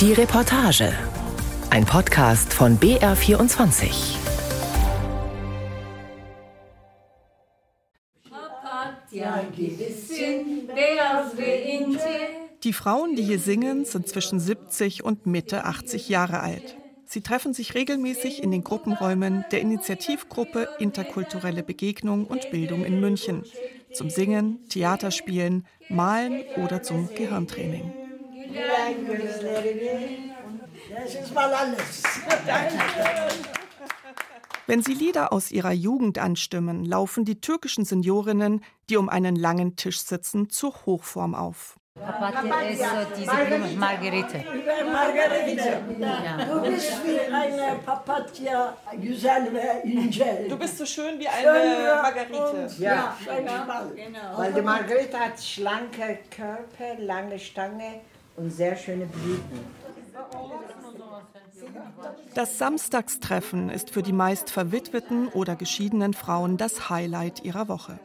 Die Reportage. Ein Podcast von BR24. Die Frauen, die hier singen, sind zwischen 70 und Mitte 80 Jahre alt. Sie treffen sich regelmäßig in den Gruppenräumen der Initiativgruppe Interkulturelle Begegnung und Bildung in München zum Singen, Theaterspielen, Malen oder zum Gehirntraining. Das ist mal alles. Wenn sie Lieder aus ihrer Jugend anstimmen, laufen die türkischen Seniorinnen, die um einen langen Tisch sitzen, zur Hochform auf. Papatya ist so diese Blume. Ja. Du bist wie eine Papatya, güzel ve ince. Du bist so schön wie eine Margarite. Ja, genau. Weil die Margarite hat schlanke Körper, lange Stange und sehr schöne Blüten. Das Samstagstreffen ist für die meist verwitweten oder geschiedenen Frauen das Highlight ihrer Woche.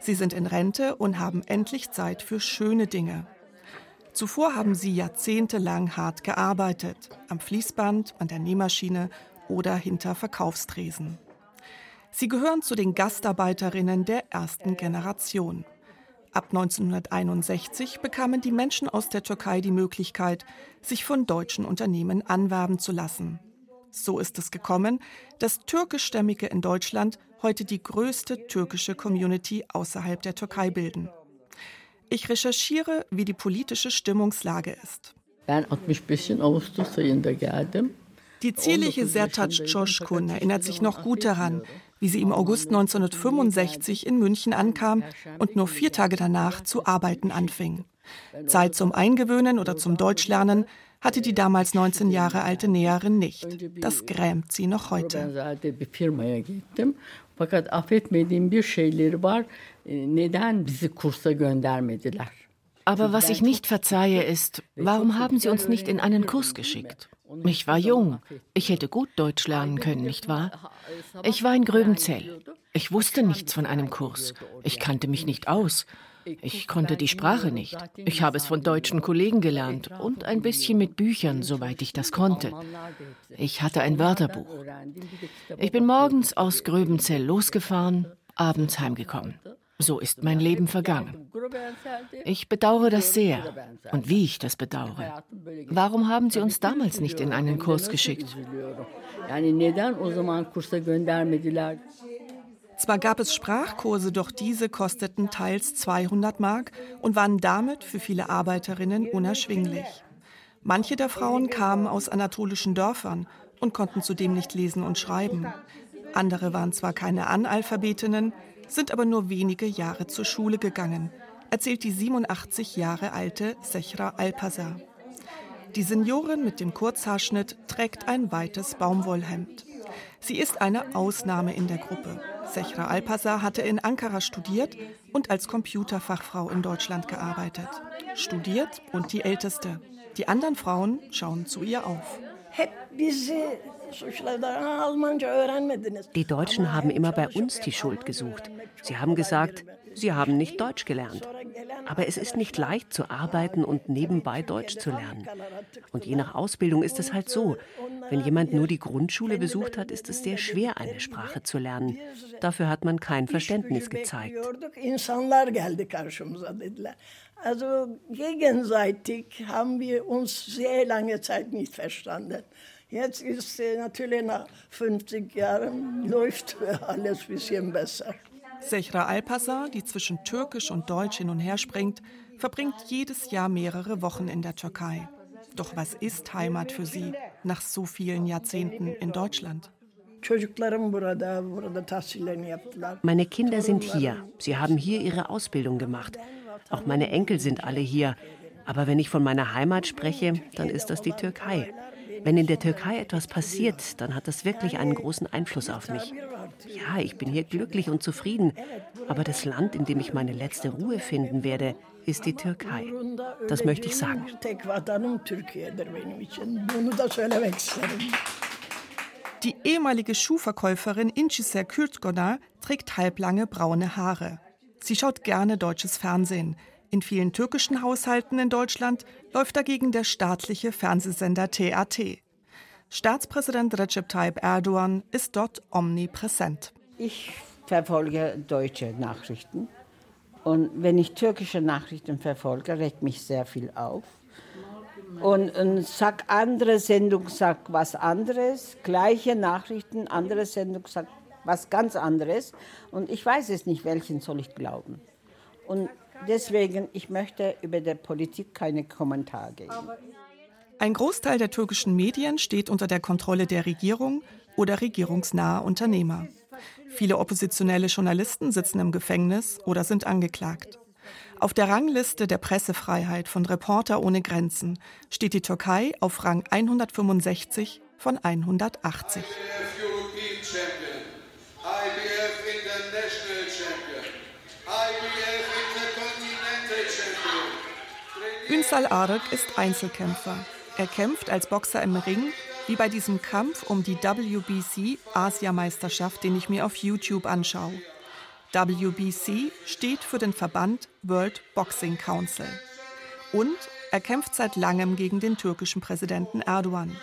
Sie sind in Rente und haben endlich Zeit für schöne Dinge. Zuvor haben sie jahrzehntelang hart gearbeitet, am Fließband, an der Nähmaschine oder hinter Verkaufstresen. Sie gehören zu den Gastarbeiterinnen der ersten Generation. Ab 1961 bekamen die Menschen aus der Türkei die Möglichkeit, sich von deutschen Unternehmen anwerben zu lassen. So ist es gekommen, dass türkischstämmige in Deutschland heute die größte türkische Community außerhalb der Türkei bilden. Ich recherchiere, wie die politische Stimmungslage ist. Die zierliche Sertac Coşkun erinnert sich noch gut daran, wie sie im August 1965 in München ankam und nur vier Tage danach zu arbeiten anfing. Zeit zum Eingewöhnen oder zum Deutschlernen hatte die damals 19 Jahre alte Näherin nicht. Das grämt sie noch heute. Aber was ich nicht verzeihe, ist, warum haben Sie uns nicht in einen Kurs geschickt? Ich war jung. Ich hätte gut Deutsch lernen können, nicht wahr? Ich war in Gröbenzell. Ich wusste nichts von einem Kurs. Ich kannte mich nicht aus. Ich konnte die Sprache nicht. Ich habe es von deutschen Kollegen gelernt und ein bisschen mit Büchern, soweit ich das konnte. Ich hatte ein Wörterbuch. Ich bin morgens aus Gröbenzell losgefahren, abends heimgekommen. So ist mein Leben vergangen. Ich bedauere das sehr. Und wie ich das bedauere. Warum haben Sie uns damals nicht in einen Kurs geschickt? Zwar gab es Sprachkurse, doch diese kosteten teils 200 Mark und waren damit für viele Arbeiterinnen unerschwinglich. Manche der Frauen kamen aus anatolischen Dörfern und konnten zudem nicht lesen und schreiben. Andere waren zwar keine Analphabetinnen, sind aber nur wenige Jahre zur Schule gegangen, erzählt die 87 Jahre alte Sechra Alpazar. Die Seniorin mit dem Kurzhaarschnitt trägt ein weites Baumwollhemd. Sie ist eine Ausnahme in der Gruppe. Sechra Alpazar hatte in Ankara studiert und als Computerfachfrau in Deutschland gearbeitet. Studiert und die Älteste. Die anderen Frauen schauen zu ihr auf. Die Deutschen haben immer bei uns die Schuld gesucht. Sie haben gesagt, sie haben nicht Deutsch gelernt. Aber es ist nicht leicht zu arbeiten und nebenbei Deutsch zu lernen. Und je nach Ausbildung ist es halt so. Wenn jemand nur die Grundschule besucht hat, ist es sehr schwer, eine Sprache zu lernen. Dafür hat man kein Verständnis gezeigt. Also gegenseitig haben wir uns sehr lange Zeit nicht verstanden. Jetzt ist äh, natürlich nach 50 Jahren läuft alles ein bisschen besser. Sechra Alpasar, die zwischen Türkisch und Deutsch hin und her springt, verbringt jedes Jahr mehrere Wochen in der Türkei. Doch was ist Heimat für sie nach so vielen Jahrzehnten in Deutschland? Meine Kinder sind hier. Sie haben hier ihre Ausbildung gemacht. Auch meine Enkel sind alle hier. Aber wenn ich von meiner Heimat spreche, dann ist das die Türkei. Wenn in der Türkei etwas passiert, dann hat das wirklich einen großen Einfluss auf mich. Ja, ich bin hier glücklich und zufrieden, aber das Land, in dem ich meine letzte Ruhe finden werde, ist die Türkei. Das möchte ich sagen. Die ehemalige Schuhverkäuferin Incisar Kürtgona trägt halblange braune Haare. Sie schaut gerne deutsches Fernsehen. In vielen türkischen Haushalten in Deutschland läuft dagegen der staatliche Fernsehsender TRT. Staatspräsident Recep Tayyip Erdogan ist dort omnipräsent. Ich verfolge deutsche Nachrichten. Und wenn ich türkische Nachrichten verfolge, regt mich sehr viel auf. Und, und sag andere Sendung sagt was anderes, gleiche Nachrichten, andere Sendung sagt was ganz anderes. Und ich weiß es nicht, welchen soll ich glauben. Und deswegen, ich möchte über die Politik keine Kommentare geben. Ein Großteil der türkischen Medien steht unter der Kontrolle der Regierung oder regierungsnaher Unternehmer. Viele oppositionelle Journalisten sitzen im Gefängnis oder sind angeklagt. Auf der Rangliste der Pressefreiheit von Reporter ohne Grenzen steht die Türkei auf Rang 165 von 180. Ünsal Arık ist Einzelkämpfer. Er kämpft als Boxer im Ring wie bei diesem Kampf um die WBC Asiameisterschaft, den ich mir auf YouTube anschaue. WBC steht für den Verband World Boxing Council. Und er kämpft seit langem gegen den türkischen Präsidenten Erdogan.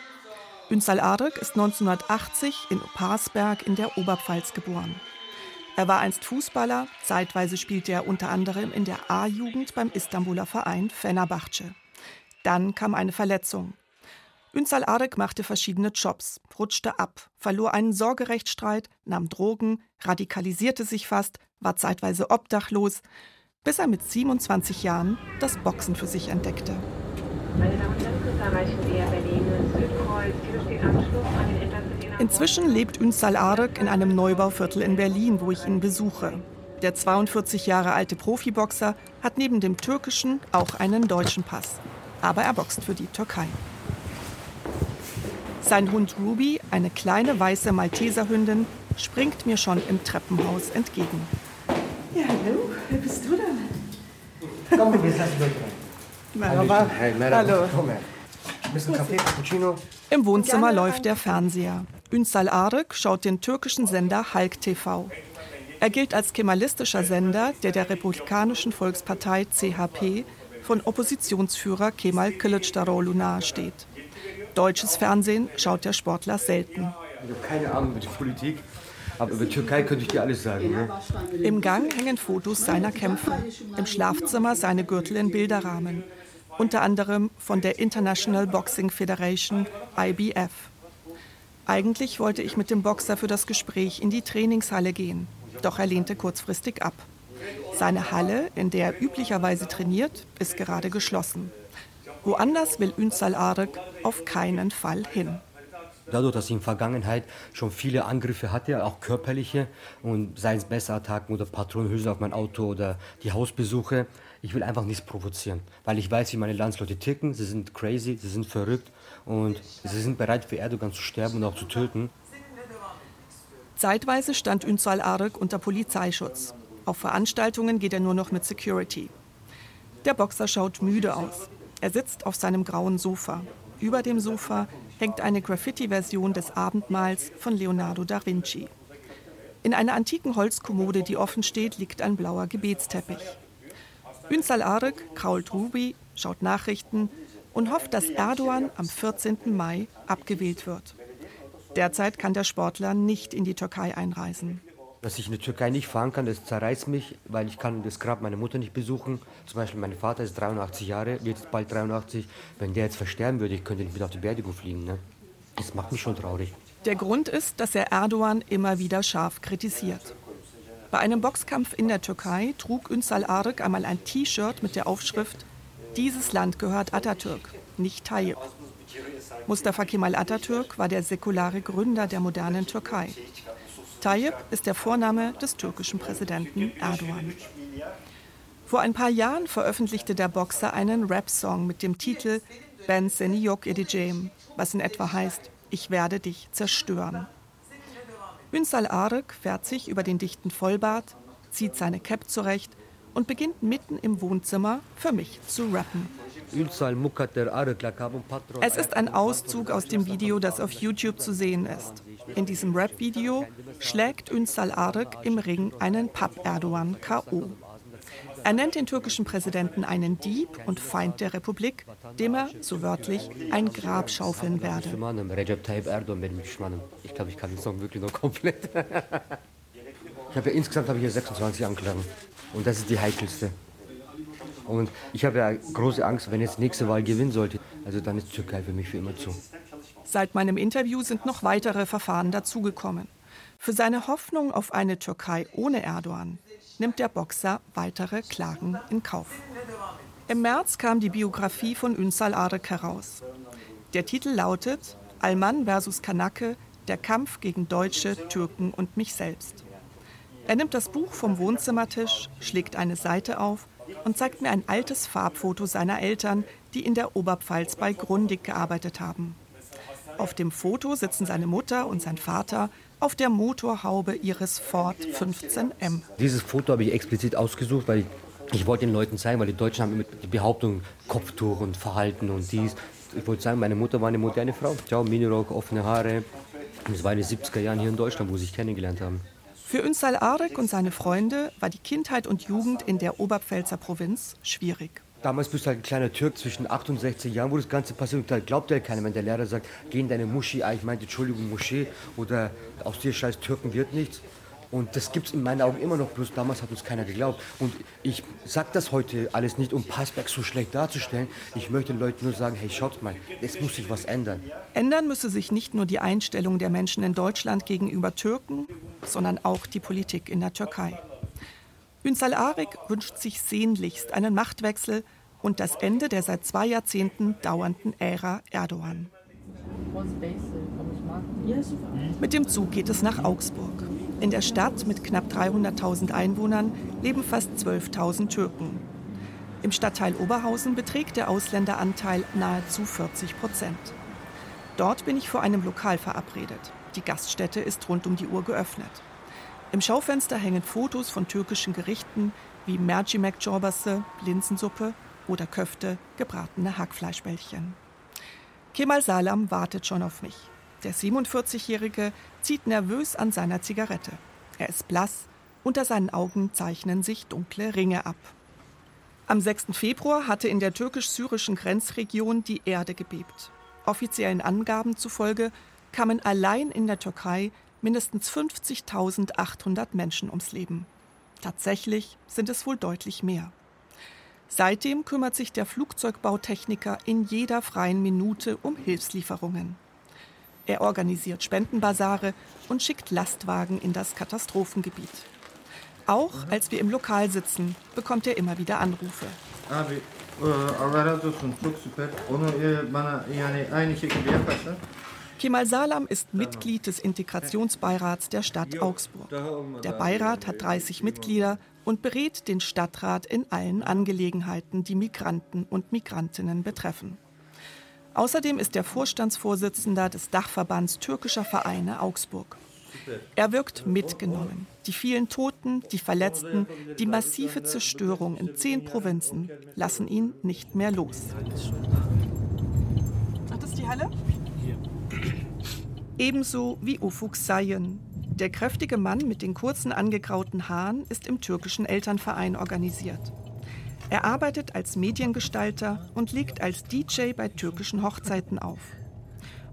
Ünsal Arık ist 1980 in Parsberg in der Oberpfalz geboren. Er war einst Fußballer, zeitweise spielte er unter anderem in der A-Jugend beim Istanbuler Verein Fenerbahce. Dann kam eine Verletzung. Ünsal Arek machte verschiedene Jobs, rutschte ab, verlor einen Sorgerechtsstreit, nahm Drogen, radikalisierte sich fast, war zeitweise obdachlos, bis er mit 27 Jahren das Boxen für sich entdeckte. Inzwischen lebt Ünsal Arek in einem Neubauviertel in Berlin, wo ich ihn besuche. Der 42 Jahre alte Profiboxer hat neben dem türkischen auch einen deutschen Pass. Aber er boxt für die Türkei. Sein Hund Ruby, eine kleine weiße Malteserhündin, springt mir schon im Treppenhaus entgegen. Ja, hallo, wer bist du denn? Komm, wir lassen gleich rein. Merhaba. Hey, merhaba. Hallo. Komm her. Ein bisschen Kaffee, Cappuccino. Im Wohnzimmer läuft der Fernseher. Ünsal Arık schaut den türkischen Sender Halk TV. Er gilt als kemalistischer Sender, der der Republikanischen Volkspartei CHP von Oppositionsführer Kemal Kılıçdaroğlu nahesteht. Deutsches Fernsehen schaut der Sportler selten. Ich habe keine Ahnung über die Politik, aber über Türkei könnte ich dir alles sagen. Ne? Im Gang hängen Fotos seiner Kämpfe. Im Schlafzimmer seine Gürtel in Bilderrahmen. Unter anderem von der International Boxing Federation, IBF. Eigentlich wollte ich mit dem Boxer für das Gespräch in die Trainingshalle gehen. Doch er lehnte kurzfristig ab. Seine Halle, in der er üblicherweise trainiert, ist gerade geschlossen. Woanders will Ünsal Arık auf keinen Fall hin. Dadurch, dass ich in der Vergangenheit schon viele Angriffe hatte, auch körperliche, und seien es Messerattacken oder Patronenhülsen auf mein Auto oder die Hausbesuche, ich will einfach nichts provozieren, weil ich weiß, wie meine Landsleute ticken. Sie sind crazy, sie sind verrückt und sie sind bereit für Erdogan zu sterben und auch zu töten. Zeitweise stand Ünsal Arık unter Polizeischutz. Auf Veranstaltungen geht er nur noch mit Security. Der Boxer schaut müde aus. Er sitzt auf seinem grauen Sofa. Über dem Sofa hängt eine Graffiti-Version des Abendmahls von Leonardo da Vinci. In einer antiken Holzkommode, die offen steht, liegt ein blauer Gebetsteppich. Ünsal Arık krault Ruby, schaut Nachrichten und hofft, dass Erdogan am 14. Mai abgewählt wird. Derzeit kann der Sportler nicht in die Türkei einreisen. Dass ich in der Türkei nicht fahren kann, das zerreißt mich, weil ich kann das Grab meiner Mutter nicht besuchen. Zum Beispiel mein Vater ist 83 Jahre, wird jetzt bald 83. Wenn der jetzt versterben würde, ich könnte nicht wieder auf die Beerdigung fliegen. Ne? Das macht mich schon traurig. Der Grund ist, dass er Erdogan immer wieder scharf kritisiert. Bei einem Boxkampf in der Türkei trug Ünsal Arık einmal ein T-Shirt mit der Aufschrift Dieses Land gehört Atatürk, nicht Tayyip. Mustafa Kemal Atatürk war der säkulare Gründer der modernen Türkei. Tayyip ist der Vorname des türkischen Präsidenten Erdogan. Vor ein paar Jahren veröffentlichte der Boxer einen Rap-Song mit dem Titel Ben seni yok edeceğim, was in etwa heißt, ich werde dich zerstören. Ünsal Arık fährt sich über den dichten Vollbart, zieht seine Cap zurecht und beginnt mitten im Wohnzimmer für mich zu rappen. Es ist ein Auszug aus dem Video, das auf YouTube zu sehen ist. In diesem Rap-Video schlägt Ünsal Arık im Ring einen Papp-Erdogan K.O. Er nennt den türkischen Präsidenten einen Dieb und Feind der Republik, dem er, so wörtlich, ein Grab schaufeln werde. Ich glaube, ich kann den Song wirklich noch komplett. Ich habe ja insgesamt habe ich ja 26 Anklagen. Und das ist die heikelste. Und ich habe ja große Angst, wenn jetzt nächste Wahl gewinnen sollte. Also dann ist Türkei für mich für immer zu. Seit meinem Interview sind noch weitere Verfahren dazugekommen. Für seine Hoffnung auf eine Türkei ohne Erdogan nimmt der Boxer weitere Klagen in Kauf. Im März kam die Biografie von Ünsal Arek heraus. Der Titel lautet Alman versus Kanake, der Kampf gegen Deutsche, Türken und mich selbst. Er nimmt das Buch vom Wohnzimmertisch, schlägt eine Seite auf und zeigt mir ein altes Farbfoto seiner Eltern, die in der Oberpfalz bei Grundig gearbeitet haben. Auf dem Foto sitzen seine Mutter und sein Vater auf der Motorhaube ihres Ford 15M. Dieses Foto habe ich explizit ausgesucht, weil ich, wollte den Leuten zeigen, weil die Deutschen haben immer die Behauptung Kopftuch und Verhalten und dies. Ich wollte sagen, meine Mutter war eine moderne Frau. Ciao, Minirock, offene Haare. Das war in den 70er Jahren hier in Deutschland, wo sie sich kennengelernt haben. Für Ünsal Arek und seine Freunde war die Kindheit und Jugend in der Oberpfälzer Provinz schwierig. Damals bist du halt ein kleiner Türk zwischen 8 und 16 Jahren, wo das Ganze passiert. Und da glaubt ja keiner, wenn der Lehrer sagt, geh in deine Moschee. Ah, ich meinte, Entschuldigung, Moschee. Oder aus dir scheiß Türken wird nichts. Und das gibt es in meinen Augen immer noch, bloß damals hat uns keiner geglaubt. Und ich sage das heute alles nicht, um Passberg so schlecht darzustellen. Ich möchte den Leuten nur sagen, hey, schaut mal, es muss sich was ändern. Ändern müsse sich nicht nur die Einstellung der Menschen in Deutschland gegenüber Türken, sondern auch die Politik in der Türkei. Ünsal Arik wünscht sich sehnlichst einen Machtwechsel und das Ende der seit zwei Jahrzehnten dauernden Ära Erdogan. Mit dem Zug geht es nach Augsburg. In der Stadt mit knapp 300.000 Einwohnern leben fast 12.000 Türken. Im Stadtteil Oberhausen beträgt der Ausländeranteil nahezu 40 Prozent. Dort bin ich vor einem Lokal verabredet. Die Gaststätte ist rund um die Uhr geöffnet. Im Schaufenster hängen Fotos von türkischen Gerichten wie Mercimek Çorbası, Linsensuppe oder Köfte, gebratene Hackfleischbällchen. Kemal Salam wartet schon auf mich. Der 47-Jährige zieht nervös an seiner Zigarette. Er ist blass, unter seinen Augen zeichnen sich dunkle Ringe ab. Am 6. Februar hatte in der türkisch-syrischen Grenzregion die Erde gebebt. Offiziellen Angaben zufolge kamen allein in der Türkei mindestens 50.800 Menschen ums Leben. Tatsächlich sind es wohl deutlich mehr. Seitdem kümmert sich der Flugzeugbautechniker in jeder freien Minute um Hilfslieferungen. Er organisiert Spendenbasare und schickt Lastwagen in das Katastrophengebiet. Auch als wir im Lokal sitzen, bekommt er immer wieder Anrufe. Kemal Salam ist Mitglied des Integrationsbeirats der Stadt Augsburg. Der Beirat hat 30 Mitglieder und berät den Stadtrat in allen Angelegenheiten, die Migranten und Migrantinnen betreffen. Außerdem ist er Vorstandsvorsitzender des Dachverbands türkischer Vereine Augsburg. Er wirkt mitgenommen. Die vielen Toten, die Verletzten, die massive Zerstörung in zehn Provinzen lassen ihn nicht mehr los. Ach, das ist die Halle? Ebenso wie Ufuk Sayen. Der kräftige Mann mit den kurzen angegrauten Haaren ist im türkischen Elternverein organisiert. Er arbeitet als Mediengestalter und legt als DJ bei türkischen Hochzeiten auf.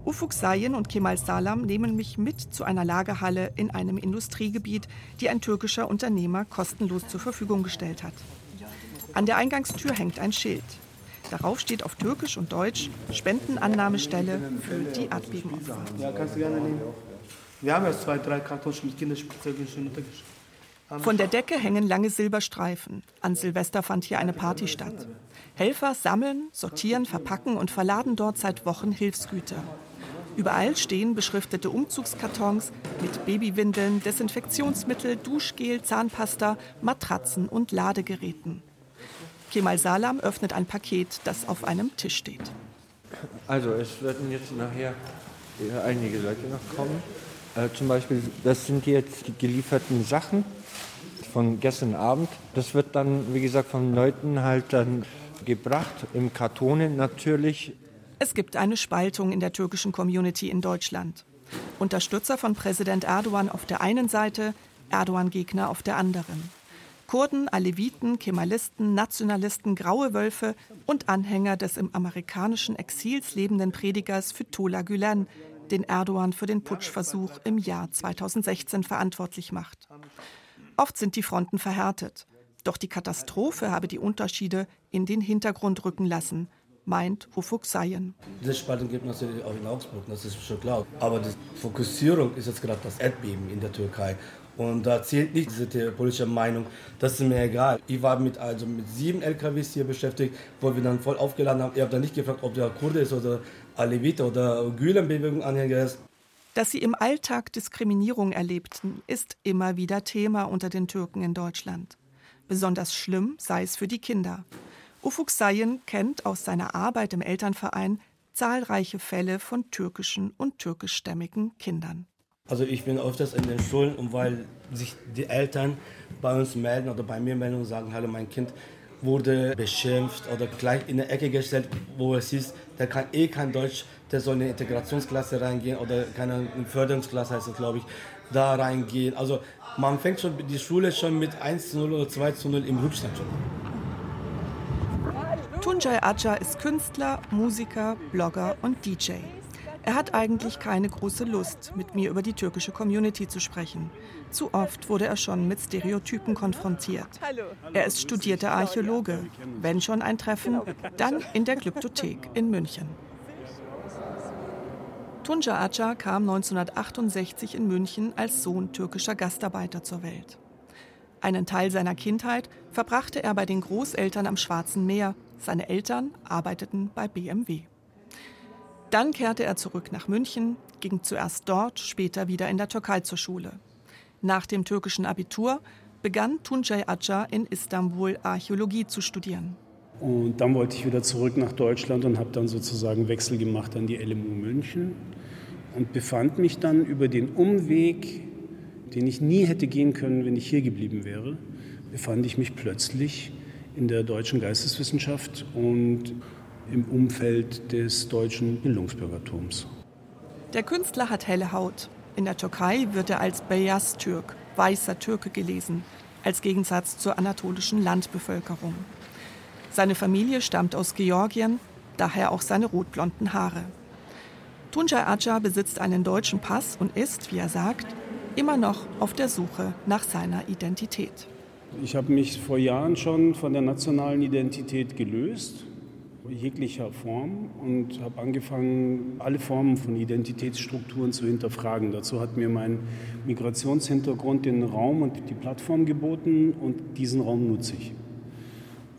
Ufuk Sayen und Kemal Salam nehmen mich mit zu einer Lagerhalle in einem Industriegebiet, die ein türkischer Unternehmer kostenlos zur Verfügung gestellt hat. An der Eingangstür hängt ein Schild. Darauf steht auf Türkisch und Deutsch Spendenannahmestelle für die Erdbebenopfer. Ja, kannst du gerne nehmen. Wir haben jetzt zwei, drei Kartonchen mit Kinderspielzeug schon untergeschrieben. Von der Decke hängen lange Silberstreifen. An Silvester fand hier eine Party statt. Helfer sammeln, sortieren, verpacken und verladen dort seit Wochen Hilfsgüter. Überall stehen beschriftete Umzugskartons mit Babywindeln, Desinfektionsmittel, Duschgel, Zahnpasta, Matratzen und Ladegeräten. Kemal Salam öffnet ein Paket, das auf einem Tisch steht. Also es werden jetzt nachher einige Leute noch kommen. Äh, zum Beispiel, das sind jetzt die gelieferten Sachen von gestern Abend. Das wird dann, wie gesagt, von Leuten halt dann gebracht, im Kartonen natürlich. Es gibt eine Spaltung in der türkischen Community in Deutschland. Unterstützer von Präsident Erdogan auf der einen Seite, Erdogan-Gegner auf der anderen. Kurden, Aleviten, Kemalisten, Nationalisten, Graue Wölfe und Anhänger des im amerikanischen Exils lebenden Predigers Fethullah Gülen, den Erdogan für den Putschversuch im Jahr 2016 verantwortlich macht. Oft sind die Fronten verhärtet. Doch die Katastrophe habe die Unterschiede in den Hintergrund rücken lassen, meint Ufuk Sayen. Diese Spaltung gibt es natürlich auch in Augsburg, das ist schon klar. Aber die Fokussierung ist jetzt gerade das Erdbeben in der Türkei. Und da zählt nicht diese politische Meinung. Das ist mir egal. Ich war mit, also mit sieben LKWs hier beschäftigt, wo wir dann voll aufgeladen haben. Ich habe dann nicht gefragt, ob der Kurde ist oder Alevite oder Gülen-Bewegung-Anhänger ist. Dass sie im Alltag Diskriminierung erlebten, ist immer wieder Thema unter den Türken in Deutschland. Besonders schlimm sei es für die Kinder. Ufuk Sayen kennt aus seiner Arbeit im Elternverein zahlreiche Fälle von türkischen und türkischstämmigen Kindern. Also ich bin öfters in den Schulen und weil sich die Eltern bei uns melden oder bei mir melden und sagen, hallo mein Kind wurde beschimpft oder gleich in eine Ecke gestellt, wo es hieß, der kann eh kein Deutsch, der soll in eine Integrationsklasse reingehen oder keine Förderungsklasse heißt es glaube ich, da reingehen. Also man fängt schon die Schule schon mit 1 zu 0 oder 2 zu 0 im Rückstand schon. Tunjai Aja ist Künstler, Musiker, Blogger und DJ. Er hat eigentlich keine große Lust, mit mir über die türkische Community zu sprechen. Zu oft wurde er schon mit Stereotypen konfrontiert. Er ist studierter Archäologe. Wenn schon ein Treffen, dann in der Glyptothek in München. Tunca Aca kam 1968 in München als Sohn türkischer Gastarbeiter zur Welt. Einen Teil seiner Kindheit verbrachte er bei den Großeltern am Schwarzen Meer. Seine Eltern arbeiteten bei BMW. Dann kehrte er zurück nach München, ging zuerst dort, später wieder in der Türkei zur Schule. Nach dem türkischen Abitur begann Tuncay Aca in Istanbul Archäologie zu studieren. Und dann wollte ich wieder zurück nach Deutschland und habe dann sozusagen Wechsel gemacht an die LMU München und befand mich dann über den Umweg, den ich nie hätte gehen können, wenn ich hier geblieben wäre, befand ich mich plötzlich in der deutschen Geisteswissenschaft und im Umfeld des deutschen Bildungsbürgertums. Der Künstler hat helle Haut. In der Türkei wird er als Beyaz-Türk, weißer Türke gelesen, als Gegensatz zur anatolischen Landbevölkerung. Seine Familie stammt aus Georgien, daher auch seine rotblonden Haare. Tunjai Aca besitzt einen deutschen Pass und ist, wie er sagt, immer noch auf der Suche nach seiner Identität. Ich habe mich vor Jahren schon von der nationalen Identität gelöst jeglicher Form und habe angefangen, alle Formen von Identitätsstrukturen zu hinterfragen. Dazu hat mir mein Migrationshintergrund den Raum und die Plattform geboten und diesen Raum nutze ich.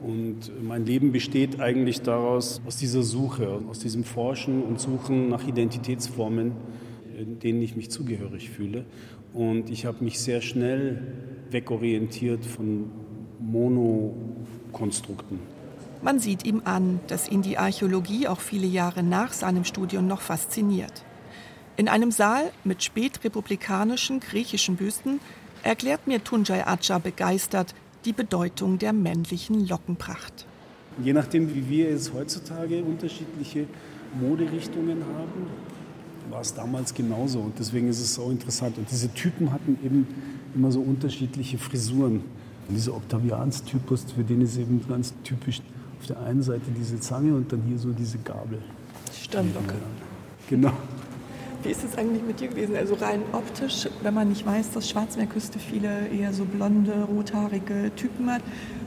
Und mein Leben besteht eigentlich daraus, aus dieser Suche, aus diesem Forschen und Suchen nach Identitätsformen, denen ich mich zugehörig fühle. Und ich habe mich sehr schnell wegorientiert von Monokonstrukten. Man sieht ihm an, dass ihn die Archäologie auch viele Jahre nach seinem Studium noch fasziniert. In einem Saal mit spätrepublikanischen griechischen Büsten erklärt mir Tunjai Aca begeistert die Bedeutung der männlichen Lockenpracht. Je nachdem, wie wir jetzt heutzutage unterschiedliche Moderichtungen haben, war es damals genauso. Und deswegen ist es so interessant. Und diese Typen hatten eben immer so unterschiedliche Frisuren. Und dieser Octavians-Typus, für den ist eben ganz typisch auf der einen Seite diese Zange und dann hier so diese Gabel. Stirnlocke. Genau. Wie ist es eigentlich mit dir gewesen? Also rein optisch, wenn man nicht weiß, dass Schwarzmeerküste viele eher so blonde, rothaarige Typen hat,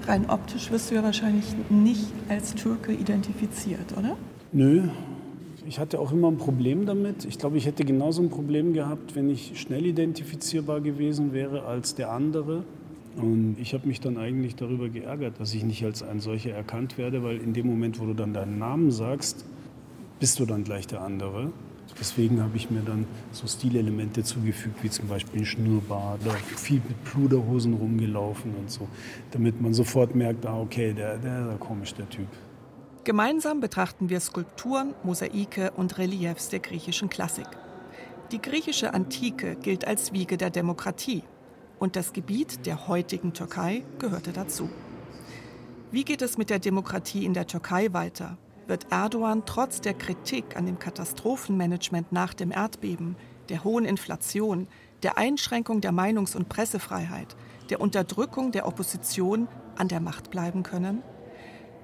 rein optisch wirst du ja wahrscheinlich nicht als Türke identifiziert, oder? Nö. Ich hatte auch immer ein Problem damit. Ich glaube, ich hätte genauso ein Problem gehabt, wenn ich schnell identifizierbar gewesen wäre als der andere. Und ich habe mich dann eigentlich darüber geärgert, dass ich nicht als ein solcher erkannt werde, weil in dem Moment, wo du dann deinen Namen sagst, bist du dann gleich der andere. Deswegen habe ich mir dann so Stilelemente zugefügt, wie zum Beispiel ein Schnurrbart oder viel mit Pluderhosen rumgelaufen und so, damit man sofort merkt, ah, okay, der, der, der komisch, der Typ. Gemeinsam betrachten wir Skulpturen, Mosaike und Reliefs der griechischen Klassik. Die griechische Antike gilt als Wiege der Demokratie und das Gebiet der heutigen Türkei gehörte dazu. Wie geht es mit der Demokratie in der Türkei weiter? Wird Erdogan trotz der Kritik an dem Katastrophenmanagement nach dem Erdbeben, der hohen Inflation, der Einschränkung der Meinungs- und Pressefreiheit, der Unterdrückung der Opposition an der Macht bleiben können?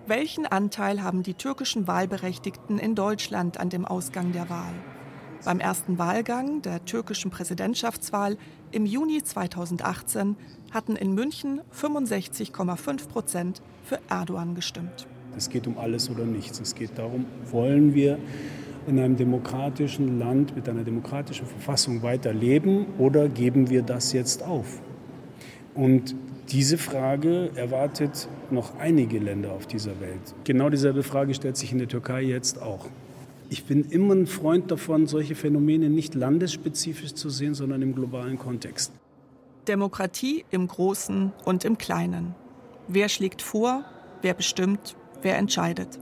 Welchen Anteil haben die türkischen Wahlberechtigten in Deutschland an dem Ausgang der Wahl? Beim ersten Wahlgang der türkischen Präsidentschaftswahl im Juni 2018 hatten in München 65,5 Prozent für Erdogan gestimmt. Es geht um alles oder nichts. Es geht darum, wollen wir in einem demokratischen Land mit einer demokratischen Verfassung weiterleben oder geben wir das jetzt auf? Und diese Frage erwartet noch einige Länder auf dieser Welt. Genau dieselbe Frage stellt sich in der Türkei jetzt auch. Ich bin immer ein Freund davon, solche Phänomene nicht landesspezifisch zu sehen, sondern im globalen Kontext. Demokratie im Großen und im Kleinen. Wer schlägt vor, wer bestimmt, wer entscheidet.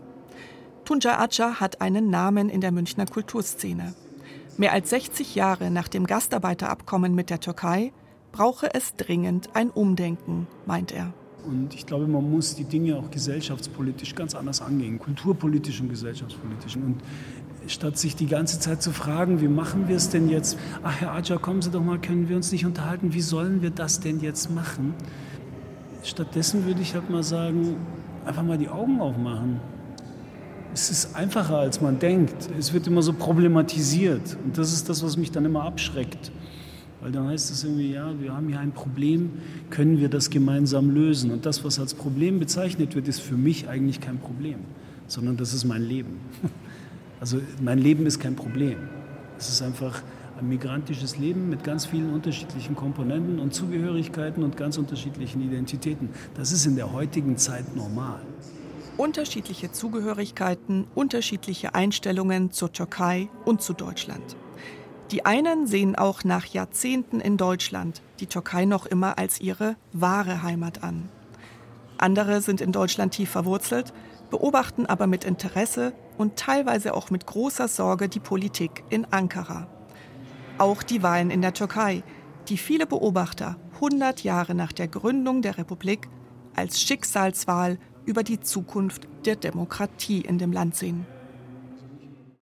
Tunca Aca hat einen Namen in der Münchner Kulturszene. Mehr als 60 Jahre nach dem Gastarbeiterabkommen mit der Türkei brauche es dringend ein Umdenken, meint er. Und ich glaube, man muss die Dinge auch gesellschaftspolitisch ganz anders angehen, kulturpolitisch und gesellschaftspolitisch. Und statt sich die ganze Zeit zu fragen, wie machen wir es denn jetzt? Ach, Herr Aja, kommen Sie doch mal, können wir uns nicht unterhalten? Wie sollen wir das denn jetzt machen? Stattdessen würde ich halt mal sagen, einfach mal die Augen aufmachen. Es ist einfacher, als man denkt. Es wird immer so problematisiert. Und das ist das, was mich dann immer abschreckt. Weil dann heißt es irgendwie, ja, wir haben hier ein Problem, können wir das gemeinsam lösen? Und das, was als Problem bezeichnet wird, ist für mich eigentlich kein Problem, sondern das ist mein Leben. Also mein Leben ist kein Problem. Es ist einfach ein migrantisches Leben mit ganz vielen unterschiedlichen Komponenten und Zugehörigkeiten und ganz unterschiedlichen Identitäten. Das ist in der heutigen Zeit normal. Unterschiedliche Zugehörigkeiten, unterschiedliche Einstellungen zur Türkei und zu Deutschland. Die einen sehen auch nach Jahrzehnten in Deutschland die Türkei noch immer als ihre wahre Heimat an. Andere sind in Deutschland tief verwurzelt, beobachten aber mit Interesse und teilweise auch mit großer Sorge die Politik in Ankara. Auch die Wahlen in der Türkei, die viele Beobachter 100 Jahre nach der Gründung der Republik als Schicksalswahl über die Zukunft der Demokratie in dem Land sehen.